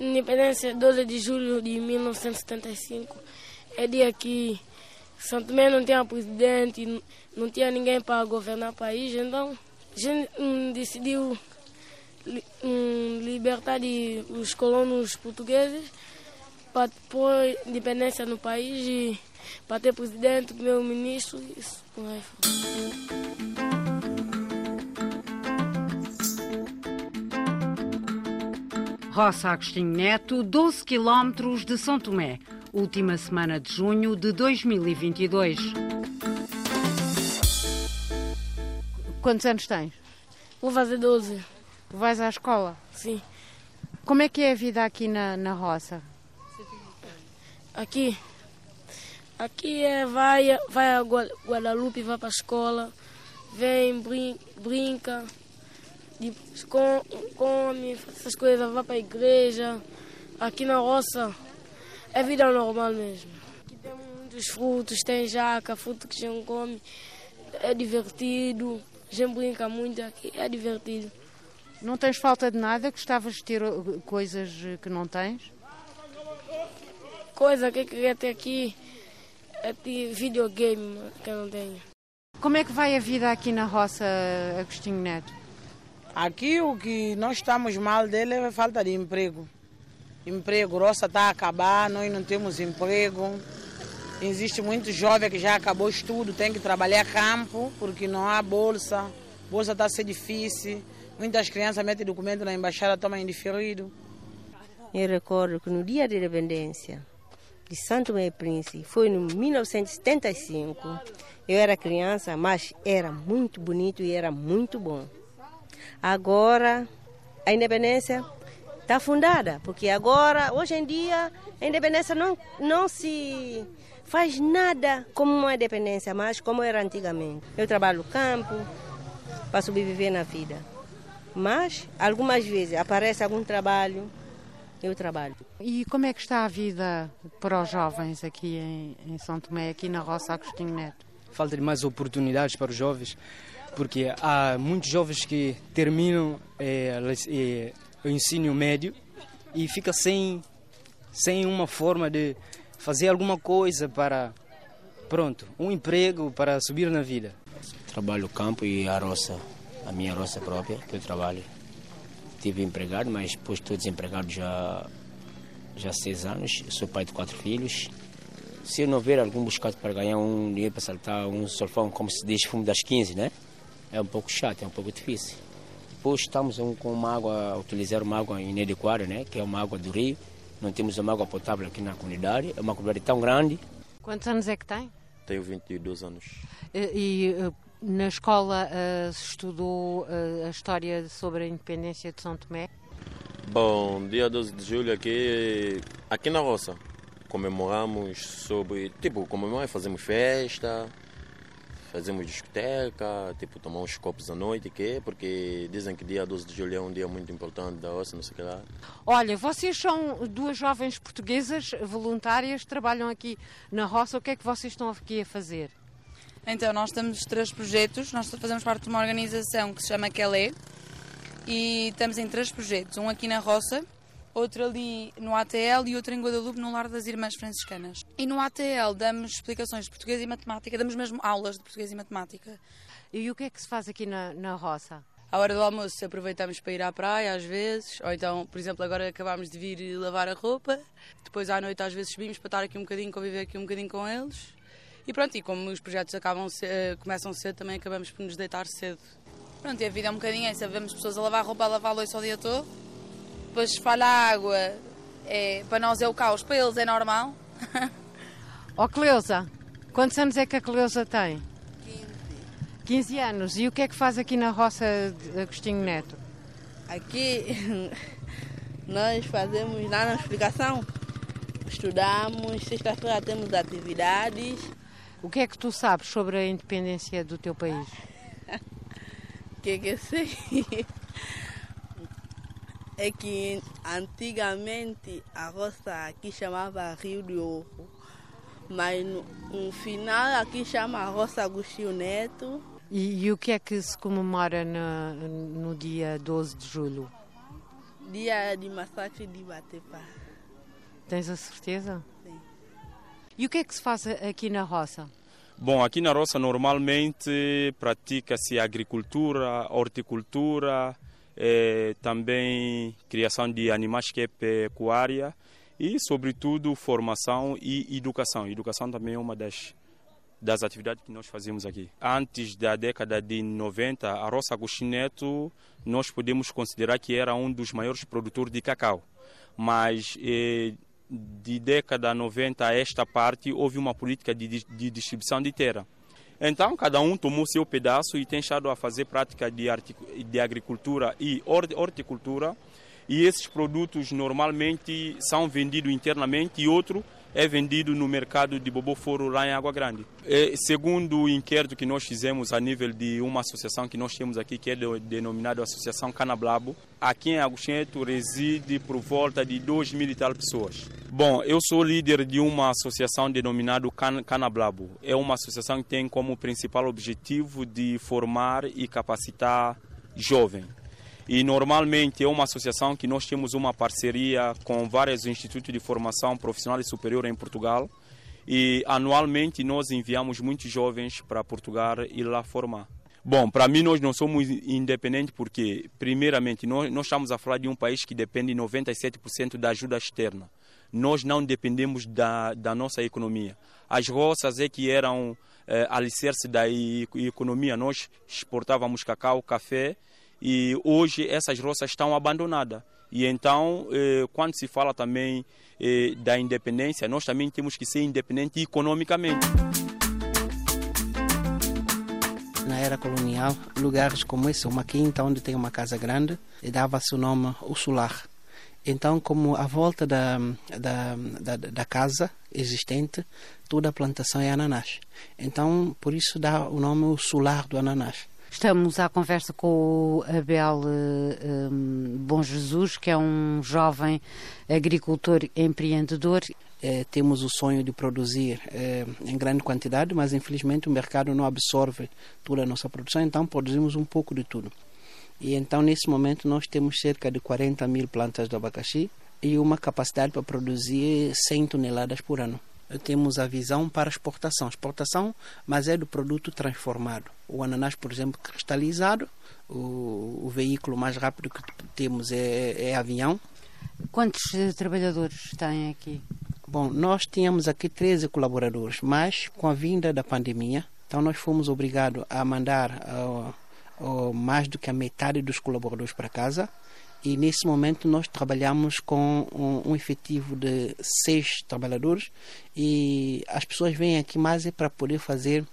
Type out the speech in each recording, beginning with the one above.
Independência 12 de julho de 1975 é dia que São Tomé não tinha presidente, não tinha ninguém para governar o país, então a gente hum, decidiu hum, libertar de, os colonos portugueses para pôr independência no país e para ter presidente, primeiro-ministro, isso. Roça Agostinho Neto, 12 quilómetros de São Tomé, última semana de junho de 2022. Quantos anos tens? Vou fazer 12. Vais à escola? Sim. Como é que é a vida aqui na, na roça? Aqui? Aqui é vai, vai a Guadalupe, vai para a escola, vem, brin, brinca, come, faz essas coisas, vai para a igreja. Aqui na roça é vida normal mesmo. Aqui tem muitos frutos, tem jaca, fruto que a gente come, é divertido, a gente brinca muito aqui, é divertido. Não tens falta de nada? Gostavas de ter coisas que não tens? Coisa que eu queria ter aqui é ter videogame que eu não tenho. Como é que vai a vida aqui na roça, Agostinho Neto? Aqui o que nós estamos mal dele é a falta de emprego. Emprego, roça está a acabar, nós não temos emprego. Existe muito jovem que já acabou estudo, tem que trabalhar campo, porque não há bolsa. Bolsa está a ser difícil. Muitas crianças metem documento na embaixada, tomam indiferido. Eu recordo que no dia da independência de Santo Meio Príncipe, foi em 1975. Eu era criança, mas era muito bonito e era muito bom. Agora, a independência está fundada, porque agora, hoje em dia, a independência não, não se faz nada como uma independência, mas como era antigamente. Eu trabalho no campo para sobreviver na vida. Mas, algumas vezes, aparece algum trabalho, eu trabalho. E como é que está a vida para os jovens aqui em, em São Tomé, aqui na Roça Agostinho Neto? Falta de mais oportunidades para os jovens porque há muitos jovens que terminam é, é, o ensino médio e fica sem, sem uma forma de fazer alguma coisa para, pronto, um emprego para subir na vida. Trabalho campo e a roça, a minha roça própria, que eu trabalho. Tive empregado, mas depois estou desempregado já, já há seis anos. Sou pai de quatro filhos. Se eu não ver algum buscado para ganhar um dinheiro para saltar um solfão, como se diz, fumo das 15, né? É um pouco chato, é um pouco difícil. Depois estamos com uma água, a utilizar uma água inadequada, né, que é uma água do rio. Não temos uma água potável aqui na comunidade, é uma comunidade tão grande. Quantos anos é que tem? Tenho 22 anos. E, e eh, na escola uh, estudou uh, a história sobre a independência de São Tomé? Bom, dia 12 de julho aqui, aqui na roça comemoramos sobre, tipo, comemoramos, fazemos festa, fazemos discoteca, tipo, tomar uns copos à noite, que porque dizem que dia 12 de julho é um dia muito importante da roça, não sei o que lá. Olha, vocês são duas jovens portuguesas voluntárias, trabalham aqui na roça, o que é que vocês estão aqui a fazer? Então, nós temos três projetos, nós fazemos parte de uma organização que se chama Kelé e estamos em três projetos, um aqui na roça, outro ali no ATL e outro em Guadalupe, no Lar das Irmãs Franciscanas. E no ATL damos explicações de português e matemática, damos mesmo aulas de português e matemática. E o que é que se faz aqui na, na roça? À hora do almoço aproveitamos para ir à praia às vezes, ou então, por exemplo, agora acabámos de vir lavar a roupa, depois à noite às vezes subimos para estar aqui um bocadinho, conviver aqui um bocadinho com eles. E pronto, e como os projetos acabam eh, começam cedo, também acabamos por nos deitar cedo. Pronto, e a vida é um bocadinho essa, vemos pessoas a lavar roupa, a lavar a louça o dia todo, depois espalha a água, é, para nós é o caos, para eles é normal. Ó oh, Cleusa, quantos anos é que a Cleusa tem? 15. 15 anos. E o que é que faz aqui na roça de Agostinho Neto? Aqui nós fazemos lá na explicação, estudamos, sexta-feira temos atividades. O que é que tu sabes sobre a independência do teu país? O que é que eu sei? É que antigamente a roça aqui chamava Rio de Ouro, mas no, no final aqui chama Roça Agostinho Neto. E, e, o que é que se comemora no, no dia 12 de julho? dia de massacre de Batepa. Tens a certeza? Sim. E o que é que se faz aqui na roça? Bom, aqui na roça normalmente pratica-se agricultura, horticultura, eh, também criação de animais que é pecuária e, sobretudo, formação e educação. Educação também é uma das, das atividades que nós fazemos aqui. Antes da década de 90, a Roça Agostinho nós podemos considerar que era um dos maiores produtores de cacau. Mas eh, de década 90 a esta parte, houve uma política de, de distribuição de terra. Então, cada um tomou seu pedaço e tem estado a fazer prática de, de agricultura e horticultura. E esses produtos normalmente são vendidos internamente e outro é vendido no mercado de Boboforo lá em Água Grande. E, segundo o inquérito que nós fizemos a nível de uma associação que nós temos aqui, que é denominada Associação Canablabo, aqui em Agostinho reside por volta de 2 mil e tal pessoas. Bom, eu sou líder de uma associação denominada Can Canablabo. É uma associação que tem como principal objetivo de formar e capacitar jovens e normalmente é uma associação que nós temos uma parceria com vários institutos de formação profissional e superior em Portugal e anualmente nós enviamos muitos jovens para Portugal e lá formar. Bom, para mim nós não somos independentes porque, primeiramente, nós, nós estamos a falar de um país que depende 97% da ajuda externa. Nós não dependemos da, da nossa economia. As roças é que eram é, alicerce da economia. Nós exportávamos cacau, café e hoje essas roças estão abandonadas. E então, eh, quando se fala também eh, da independência, nós também temos que ser independentes economicamente. Na era colonial, lugares como esse, uma quinta onde tem uma casa grande, dava-se o nome o solar. Então, como à volta da, da, da, da, casa existente, toda a plantação é ananás. Então, por isso dá o nome o solar do ananás. Estamos à conversa com o Abel um, Bom Jesus, que é um jovem agricultor empreendedor. É, temos o sonho de produzir é, em grande quantidade, mas infelizmente o mercado não absorve toda a nossa produção, então produzimos um pouco de tudo. E então, nesse momento, nós temos cerca de 40 mil plantas de abacaxi e uma capacidade para produzir 100 toneladas por ano temos a visão para exportação. Exportação, mas é do produto transformado. O ananás, por exemplo, cristalizado, o, o veículo mais rápido que temos é, é avião. Quantos eh, trabalhadores têm aqui? Bom, nós tínhamos aqui 13 colaboradores, mas com a vinda da pandemia, então nós fomos obrigados a mandar uh, uh, mais do que a metade dos colaboradores para casa e nesse momento nós trabalhamos com um, um, efetivo de seis trabalhadores e as pessoas vêm aqui mais é para poder fazer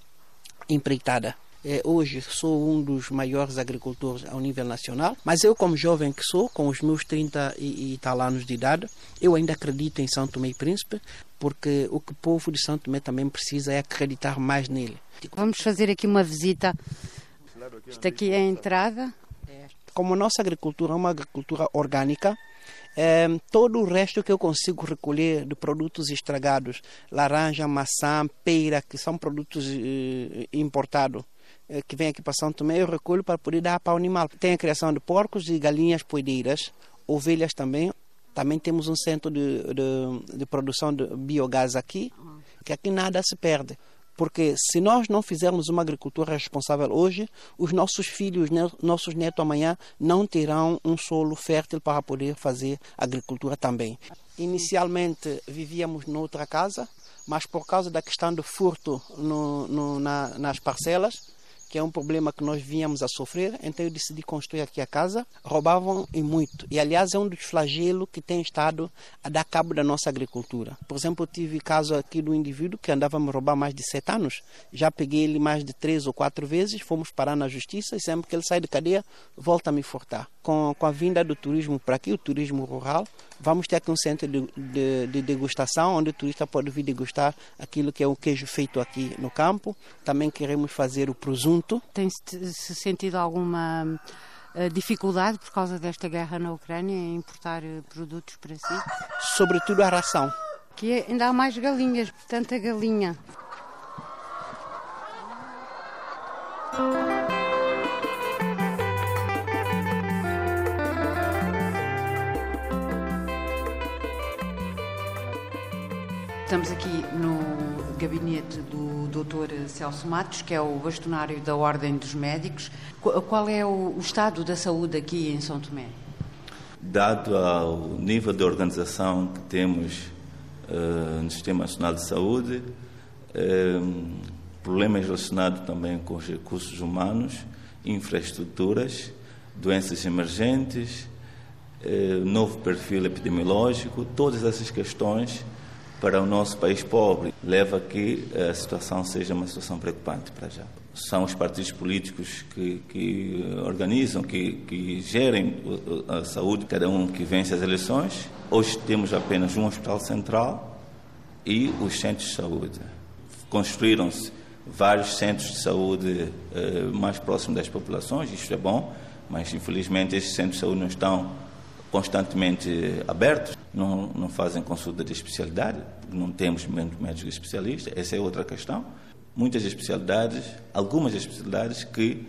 empreitada. É, hoje sou um dos maiores agricultores ao nível nacional, mas eu como jovem que sou, com os meus 30 e, e tal anos de idade, eu ainda acredito em São Tomé e Príncipe, porque o que o povo de São Tomé também precisa é acreditar mais nele. Vamos fazer aqui uma visita. Isto aqui é a entrada como nossa agricultura é uma agricultura orgânica, é, todo o resto que eu consigo recolher de produtos estragados, laranja, maçã, peira, que são produtos eh, importados, eh, que vem aqui para São Tomé, eu recolho para poder dar para o animal. Tem a criação de porcos e galinhas poedeiras, ovelhas também. Também temos um centro de, de, de produção de biogás aqui, que aqui nada se perde. Porque se nós não fizermos uma agricultura responsável hoje, os nossos filhos, nossos netos amanhã não terão um solo fértil para poder fazer agricultura também. Inicialmente vivíamos noutra casa, mas por causa da questão do furto no, no, na, nas parcelas, que é um problema que nós vínhamos a sofrer, então eu decidi construir aqui a casa. Roubavam e muito. E, aliás, é um dos flagelos que tem estado a dar cabo da nossa agricultura. Por exemplo, eu tive caso aqui do indivíduo que andava a me roubar mais de sete anos. Já peguei ele mais de três ou quatro vezes, fomos parar na justiça e sempre que ele sai de cadeia, volta a me furtar. Com, com a vinda do turismo para aqui, o turismo rural, vamos ter aqui um centro de, de, de degustação, onde o turista pode vir degustar aquilo que é o queijo feito aqui no campo. Também queremos fazer o presunto tem-se sentido alguma eh, dificuldade por causa desta guerra na Ucrânia em importar eh, produtos para si? Sobretudo a ração. Que é, ainda há mais galinhas, portanto a galinha. Estamos aqui no gabinete do Dr. Celso Matos, que é o bastonário da Ordem dos Médicos. Qual é o estado da saúde aqui em São Tomé? Dado ao nível de organização que temos uh, no Sistema Nacional de Saúde, uh, problemas relacionados também com os recursos humanos, infraestruturas, doenças emergentes, uh, novo perfil epidemiológico, todas essas questões para o nosso país pobre leva a que a situação seja uma situação preocupante para já. São os partidos políticos que, que organizam, que, que gerem a saúde, cada um que vence as eleições. Hoje temos apenas um hospital central e os centros de saúde. Construíram-se vários centros de saúde eh, mais próximos das populações, isto é bom, mas infelizmente esses centros de saúde não estão constantemente abertos, não, não fazem consulta de especialidade, não temos médicos especialistas, essa é outra questão. Muitas especialidades, algumas especialidades que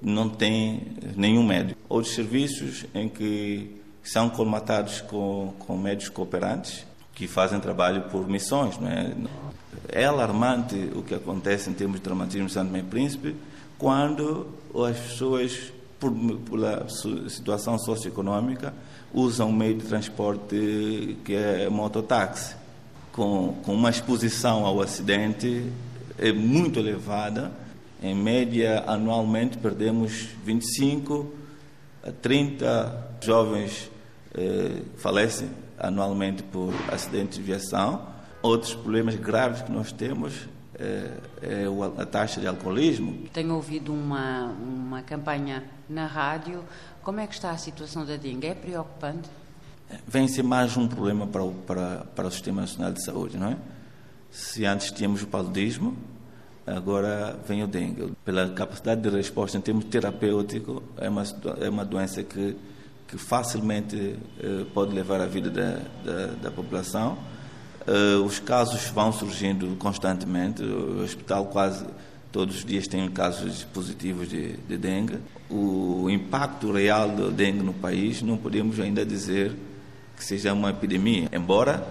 não têm nenhum médico. Outros serviços em que são colmatados com, com médicos cooperantes que fazem trabalho por missões. Não é? é alarmante o que acontece em termos de traumatismo de Santo Meio Príncipe quando as pessoas, por, pela situação socioeconômica, usam um meio de transporte que é mototáxi, com, com uma exposição ao acidente é muito elevada. Em média, anualmente, perdemos 25 a 30 jovens eh, falecem anualmente por acidentes de viação. Outros problemas graves que nós temos é, é a taxa de alcoolismo. Tenho ouvido uma, uma campanha na rádio como é que está a situação da dengue? É preocupante? Vem ser mais um problema para o, para, para o Sistema Nacional de Saúde, não é? Se antes tínhamos o paludismo, agora vem o dengue. Pela capacidade de resposta em termos terapêuticos, é uma, é uma doença que, que facilmente eh, pode levar a vida da, da, da população. Uh, os casos vão surgindo constantemente, o hospital quase todos os dias tem casos positivos de, de dengue o impacto real do dengue no país, não podemos ainda dizer que seja uma epidemia, embora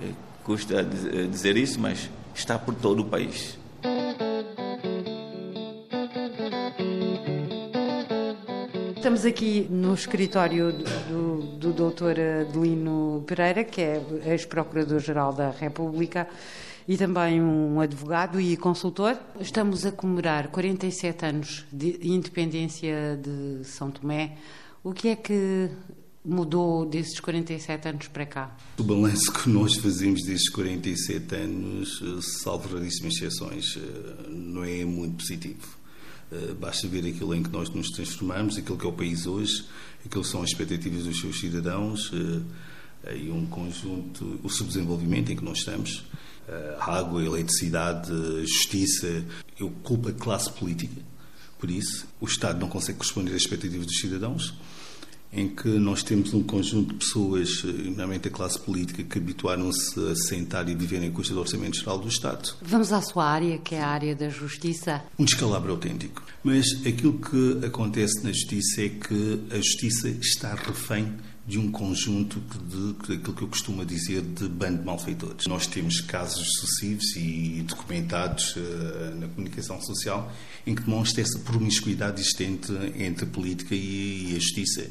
eh, custa eh, dizer isso, mas está por todo o país. Estamos aqui no escritório do, do, do Dr. Adelino Pereira, que é ex-procurador-geral da República e também um advogado e consultor. Estamos a comemorar 47 anos de independência de São Tomé. O que é que mudou desses 47 anos para cá? O balanço que nós fazemos desses 47 anos, salvo raríssimas exceções, eh, não é muito positivo. Eh, basta ver aquilo em que nós nos transformamos, aquilo que é o país hoje, aquilo que são as expectativas dos seus cidadãos eh, e um conjunto, o subdesenvolvimento em que nós estamos. Eh, água, eletricidade, justiça. Eu culpo a classe política por isso. O Estado não consegue corresponder às expectativas dos cidadãos, em que nós temos um conjunto de pessoas, eh, nomeadamente a classe política, que habituaram-se a sentar e viver em custa do Orçamento Geral do Estado. Vamos à sua área, que é a área da justiça. Um descalabro autêntico. Mas aquilo que acontece na justiça é que a justiça está refém de um conjunto de, aquilo que eu costumo dizer de bando de malfeitores. Nós temos casos sucessivos e documentados uh, na comunicação social em que demonstra essa promiscuidade existente entre a política e, e a justiça.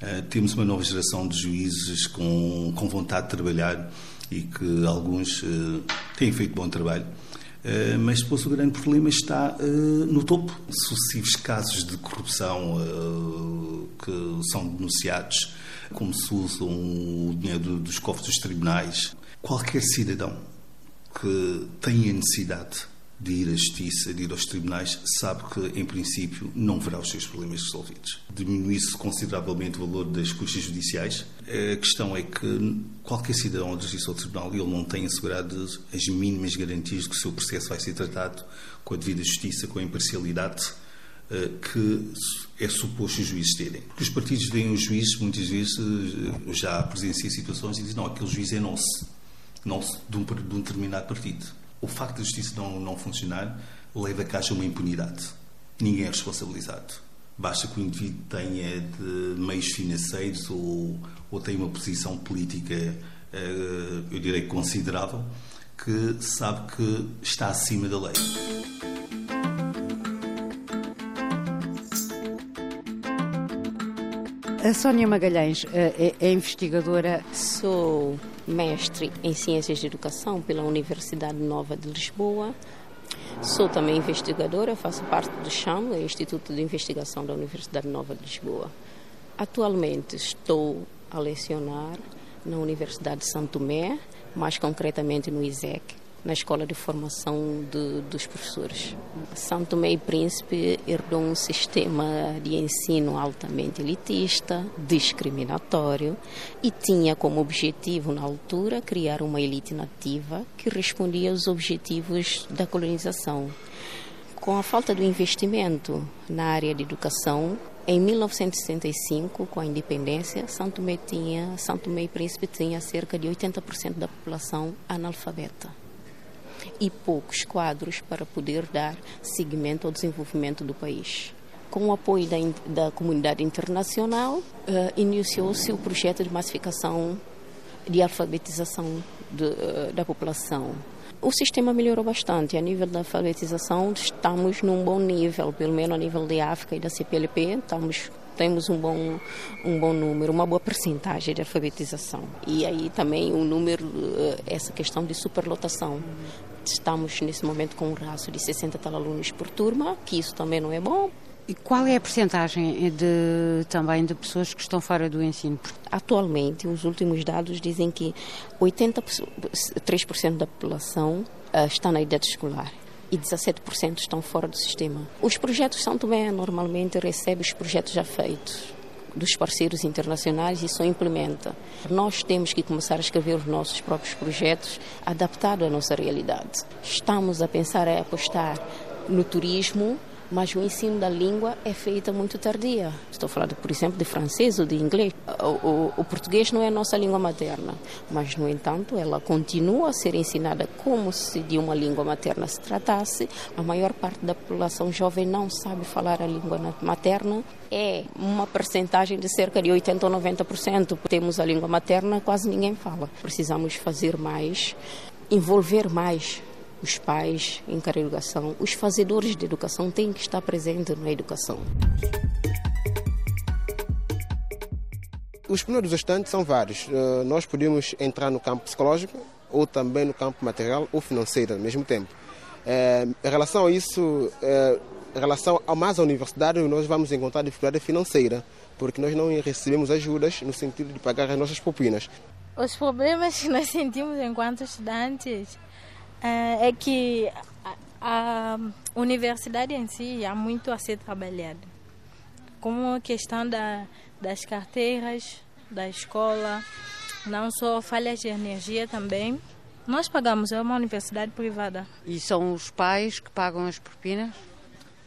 Uh, temos uma nova geração de juízes com, com vontade de trabalhar e que alguns uh, têm feito bom trabalho. Uh, mas depois o grande problema está uh, no topo. Sucessivos casos de corrupção uh, que são denunciados, como se usam o dinheiro dos cofres dos tribunais. Qualquer cidadão que tenha necessidade de ir à justiça, de ir aos tribunais, sabe que, em princípio, não verá os seus problemas resolvidos. Diminui-se consideravelmente o valor das custas judiciais. A questão é que qualquer cidadão da justiça ou tribunal ele não tem assegurado as mínimas garantias de que o seu processo vai ser tratado com a devida justiça, com a imparcialidade eh, que é suposto os juízes terem. Porque os partidos veem os juízes, muitas vezes, eh, já presenciei situações e dizem, não, aquele juiz é nosso, nosso de um, de um determinado partido o facto da justiça não, não funcionar leva a que haja uma impunidade. Ninguém é responsabilizado. Basta que o indivíduo tenha de meios financeiros ou, ou tenha uma posição política eu direi considerável, que sabe que está acima da lei. A Sónia Magalhães é, é investigadora. Sou mestre em Ciências de Educação pela Universidade Nova de Lisboa. Sou também investigadora, faço parte do CHAM, Instituto de Investigação da Universidade Nova de Lisboa. Atualmente estou a lecionar na Universidade de Santo Tomé, mais concretamente no ISEC, na Escola de Formação de, dos Professores. Santo Tomé e Príncipe herdou um sistema de ensino altamente elitista, discriminatório e tinha como objetivo, na altura, criar uma elite nativa que respondia aos objetivos da colonização. Com a falta do investimento na área de educação, em 1965, com a independência, Santo Tomé, tinha, Santo Tomé e Príncipe tinha cerca de 80% da população analfabeta e poucos quadros para poder dar seguimento ao desenvolvimento do país. Com o apoio da, da comunidade internacional, uh, iniciou-se o projeto de massificação de alfabetização de, uh, da população. O sistema melhorou bastante. A nível da alfabetização, estamos num bom nível, pelo menos a nível da África e da CPLP, estamos temos um bom, um bom número, uma boa percentagem de alfabetização. E aí também o número, eh, essa questão de superlotação. Estamos nesse momento com um raço de 60 tal alunos por turma, que isso também não é bom. E qual é a percentagem de, também de pessoas que estão fora do ensino? Atualmente, os últimos dados dizem que 83% da população uh, está na idade escolar e 17% estão fora do sistema. Os projetos São Tomé normalmente recebe os projetos já feitos dos parceiros internacionais e só implementa. Nós temos que começar a escrever os nossos próprios projetos adaptados à nossa realidade. Estamos a pensar em apostar no turismo, mas o ensino da língua é feita muito tardia. Estou falando, por exemplo, de francês ou de inglês. O, o, o, português não é a nossa língua materna, mas, no entanto, ela continua a ser ensinada como se de uma língua materna se tratasse. A maior parte da população jovem não sabe falar a língua materna. É uma percentagem de cerca de 80 ou 90%. Temos a língua materna, quase ninguém fala. Precisamos fazer mais, envolver mais os pais em a educação, os fazedores de educação têm que estar presentes na educação. Os primeiros estantes são vários. Uh, nós podemos entrar no campo psicológico ou também no campo material ou financeiro ao mesmo tempo. Uh, em relação a isso, uh, em relação a mais a universidade, nós vamos encontrar dificuldade financeira, porque nós não recebemos ajudas no sentido de pagar as nossas propinas. Os problemas que nós sentimos enquanto estudantes é, é que a, universidade em si há muito a ser trabalhado. Como a questão da, das carteiras da escola, não só falhas de energia também. Nós pagamos, é uma universidade privada. E são os pais que pagam as propinas?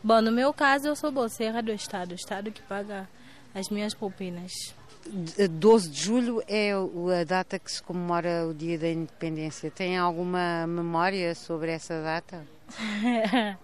Bom, no meu caso eu sou bolseira do Estado, o Estado que paga as minhas propinas. 12 de julho é a data que se comemora o Dia da Independência. Tem alguma memória sobre essa data?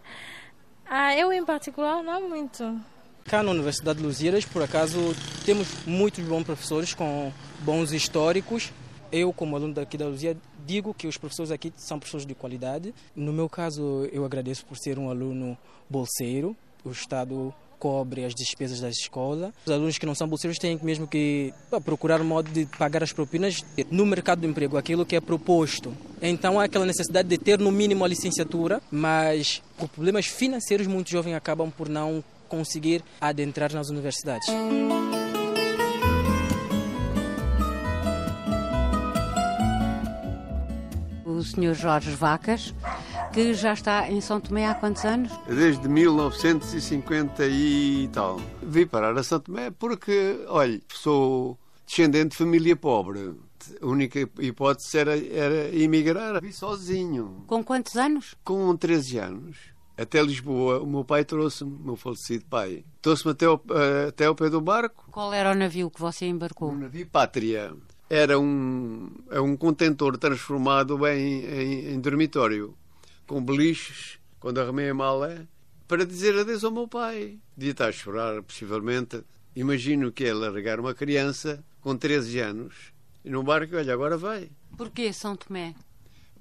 ah, eu em particular não muito. Cá na Universidade de Lusíadas, por acaso, temos muitos bons professores com bons históricos. Eu, como aluno daqui da Luzia, digo que os professores aqui são professores de qualidade. No meu caso, eu agradeço por ser um aluno bolseiro. O Estado cobre as despesas da escola. Os alunos que não são bolseiros têm mesmo que procurar um modo de pagar as propinas no mercado do emprego, aquilo que é proposto. Então há aquela necessidade de ter no mínimo a licenciatura, mas por problemas financeiros muitos jovens acabam por não conseguir adentrar nas universidades. O senhor Jorge Vacas que já está em São Tomé há quantos anos? Desde 1950 e tal. Vim parar a São Tomé porque, olha, sou descendente de família pobre. A única hipótese era, era emigrar. Vim sozinho. Com quantos anos? Com 13 anos. Até Lisboa, o meu pai trouxe-me, o meu falecido pai. Trouxe-me até, ao, eh, até ao pé do barco. Qual era o navio que você embarcou? O navio Pátria. Era um, é um contentor transformado em, em, em dormitório com beliches, quando arrumei a mala, para dizer adeus ao meu pai. Devia estar a chorar, possivelmente. Imagino que é largar uma criança com 13 anos E no barco, olha, agora vai. Porquê São Tomé?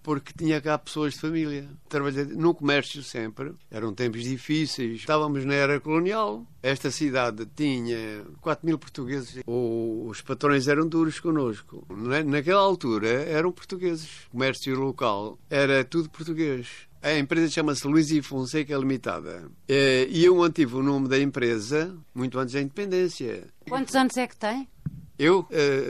Porque tinha cá pessoas de família. Trabalhei no comércio sempre. Eram tempos difíceis. Estávamos na era colonial. Esta cidade tinha 4 mil portugueses. Os patrões eram duros connosco. Naquela altura eram portugueses. O comércio local era tudo português. A empresa chama-se Luís e Fonseca Limitada. Eh, e eu mantive o nome da empresa muito antes da independência. Quantos anos é que tem? Eu,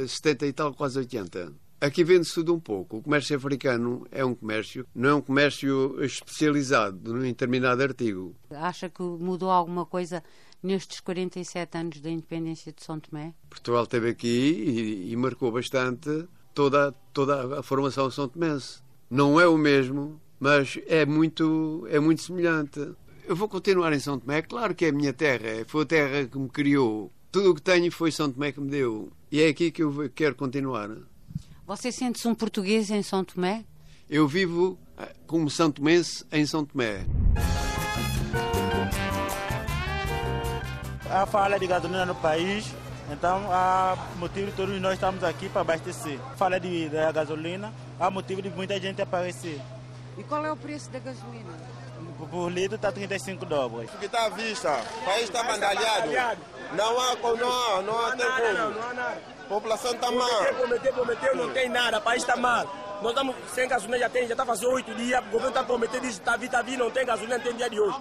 70 eh, e tal, quase 80. Aqui vende-se tudo um pouco. O comércio africano é um comércio, não é um comércio especializado em determinado artigo. Acha que mudou alguma coisa nestes 47 anos da independência de São Tomé? Portugal esteve aqui e, e marcou bastante toda, toda a formação são tomense. Não é o mesmo, mas é muito, é muito semelhante. Eu vou continuar em São Tomé. Claro que é a minha terra, foi a terra que me criou. Tudo o que tenho foi São Tomé que me deu. E é aqui que eu quero continuar. Você sente-se um português em São Tomé? Eu vivo eh, como São Tomense em São Tomé. Há falha de gasolina no país, então há motivo de todos nós estamos aqui para abastecer. Fala de, da gasolina, há motivo de muita gente aparecer. E qual é o preço da gasolina? Por litro está 35 dólares. O que está à vista, o país está bandalhado. Não há, não, não, não há, tem como. Não há nada. A população está mal. Prometeu, prometeu, prometeu, não tem nada, o país está mal. Nós estamos sem gasolina, já tem, já está fazendo oito dias, o governo está prometendo, diz, está vindo, está vindo, não tem gasolina, não tem dia de hoje.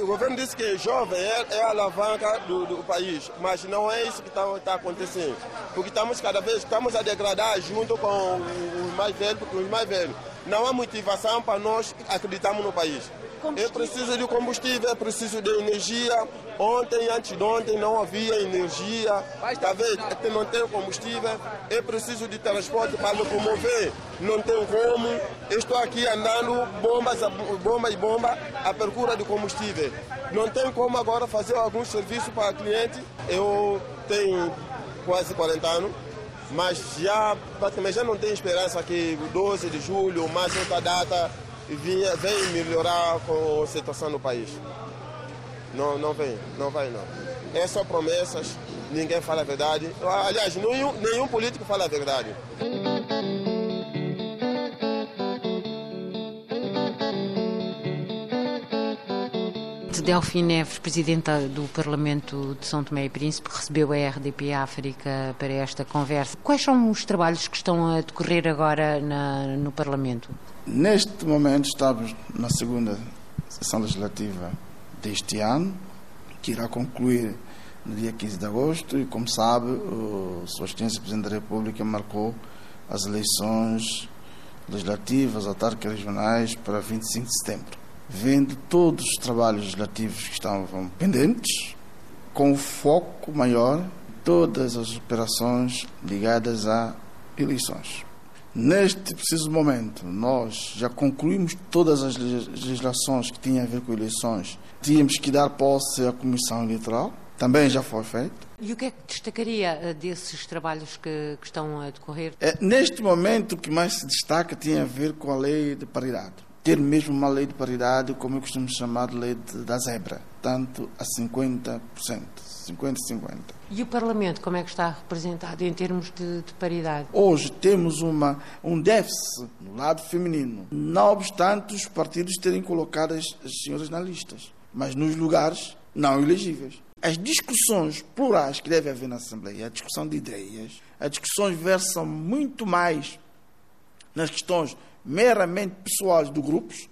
O, governo disse que jovem é, é a alavanca do, do, país, mas não é isso que está tá acontecendo. Porque estamos cada vez, estamos a degradar junto com os mais velhos, porque os mais velhos não há motivação para nós acreditarmos no país. É preciso de combustível, é preciso de energia. Ontem, antes de ontem, não havia energia. Está vendo? Não tem combustível. É preciso de transporte para locomover. Não tem como. Estou aqui andando, bombas, bomba e bomba, à procura de combustível. Não tem como agora fazer algum serviço para cliente. Eu tenho quase 40 anos mas já praticamente já não tenho esperança que o 12 de julho, mais outra data, vinha, vem melhorar com a situação no país. Não, não vem, não vai não. É só promessas, ninguém fala a verdade. Aliás, nenhum, nenhum político fala a verdade. Delfim Neves, Presidenta do Parlamento de São Tomé e Príncipe, recebeu a RDP África para esta conversa. Quais são os trabalhos que estão a decorrer agora na, no Parlamento? Neste momento estamos na segunda sessão legislativa deste ano, que irá concluir no dia 15 de agosto e, como sabe, o Sua Excelência Presidente da República marcou as eleições legislativas, autárquicas regionais para 25 de setembro. Vendo todos os trabalhos legislativos que estavam pendentes, com o foco maior todas as operações ligadas a eleições. Neste preciso momento, nós já concluímos todas as legislações que tinham a ver com eleições. Tínhamos que dar posse à Comissão Eleitoral, também já foi feito. E o que é que destacaria eh, desses trabalhos que, que estão a decorrer? É, neste momento, o que mais se destaca tinha a ver com a lei de paridade. Ter mesmo uma lei de paridade, como eu costumo chamar de lei de, da zebra, tanto a 50%. 50-50. E o Parlamento, como é que está representado em termos de, de, paridade? Hoje temos uma, um déficit no lado feminino, não obstante os partidos terem colocado as, as senhoras na listas, mas nos lugares não elegíveis. As discussões plurais que deve haver na Assembleia, a discussão de ideias, as discussões versam muito mais nas questões meramente pessoais do grupos,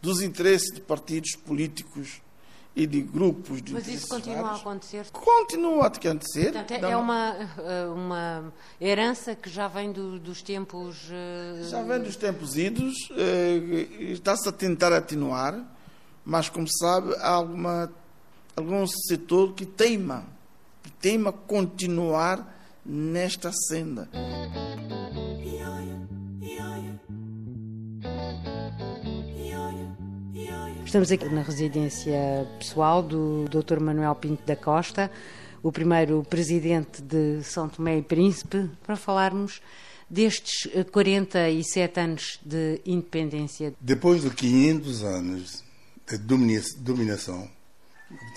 dos interesses de partidos políticos e de grupos de Mas isso continua vários. a acontecer? Continua a acontecer. Portanto, é, é uma, eh, uma herança que já vem do, dos tempos... Uh... Já vem dos tempos idos, uh, está-se a tentar atenuar, mas como sabe, há alguma, algum setor que teima, que teima continuar nesta senda. Estamos aqui na residência pessoal do Dr. Manuel Pinto da Costa, o primeiro presidente de São Tomé e Príncipe, para falarmos destes 47 anos de independência. Depois de 500 anos de dominação,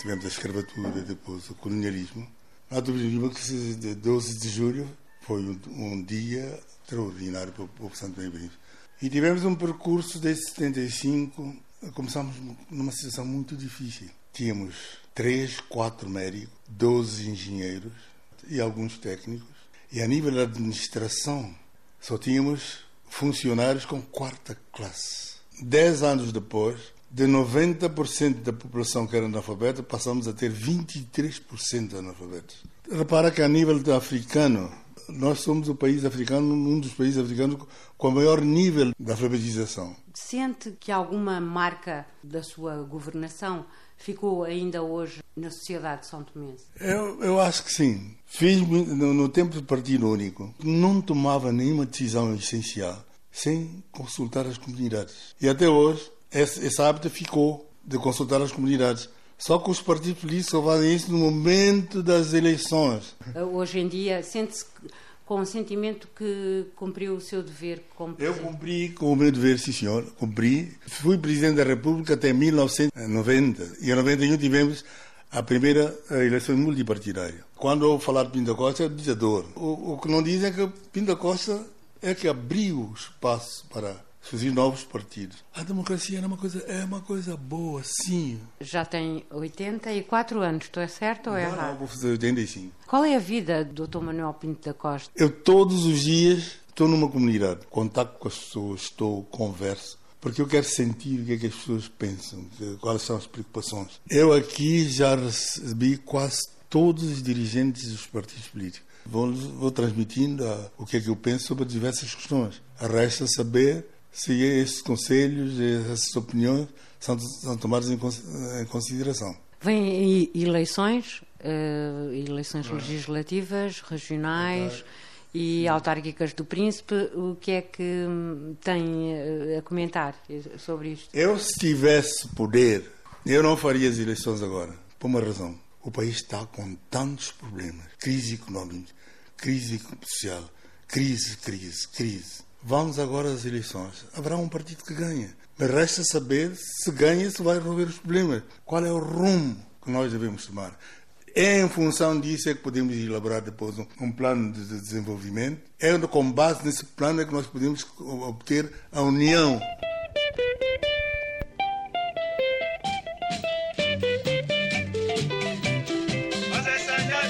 tivemos a escravatura, depois o colonialismo, há dúvida que 12 de julho Foi um, um dia extraordinário para o povo Santo Tomé e Príncipe. E tivemos um percurso desde 75, começamos numa situação muito difícil. Tínhamos três, quatro médicos, 12 engenheiros e alguns técnicos. E a nível da administração, só tínhamos funcionários com quarta classe. Dez anos depois, de 90% da população que era analfabeta, passamos a ter 23% de analfabetos. Repara que a nível africano, nós somos o país africano, um dos países africanos com o maior nível de alfabetização. Sente que alguma marca da sua governação ficou ainda hoje na sociedade de São Tomé? Eu, eu acho que sim. Fiz no, no tempo do Partido Único, não tomava nenhuma decisão essencial sem consultar as comunidades. E até hoje, esse, esse hábito ficou de consultar as comunidades. Só que os partidos políticos só fazem isso no momento das eleições. Hoje em dia, sente-se com o sentimento que cumpriu o seu dever como presidente? Eu cumpri com o meu dever, sim senhor, cumpri. Fui presidente da República até 1990 e em 91 tivemos a primeira eleição multipartidária. Quando eu falar de Pinto Costa, é dizedor. O, o que não dizem é que Pinto Costa é que abriu espaço para surgir novos partidos. A democracia é uma coisa, é uma coisa boa, sim. Já tem 84 anos, estou é certo ou é errado? Não, vou fazer 85. Qual é a vida do Dr. Manuel Pinto da Costa? Eu todos os dias estou numa comunidade, contato com as pessoas, estou, converso, porque eu quero sentir o que é que as pessoas pensam, quais são as preocupações. Eu aqui já recebi quase todos os dirigentes dos partidos políticos. Vou, vou transmitindo a, o que é que eu penso sobre diversas questões. Resta saber se esses conselhos, essas opiniões são, são tomadas em, em consideração. Vêm eleições, uh, eleições legislativas, regionais e autárquicas do Príncipe. O que é que tem a comentar sobre isto? Eu, se tivesse poder, eu não faria as eleições agora, por uma razão. O país está com tantos problemas: crise económica, crise social, crise, crise, crise. Vamos agora às eleições. Haverá um partido que ganha. Mas resta saber se ganha se vai resolver os problemas. Qual é o rumo que nós devemos tomar? É em função disso é que podemos elaborar depois um, plano de desenvolvimento. É com base nesse plano é que nós podemos obter a união. Mas essa é a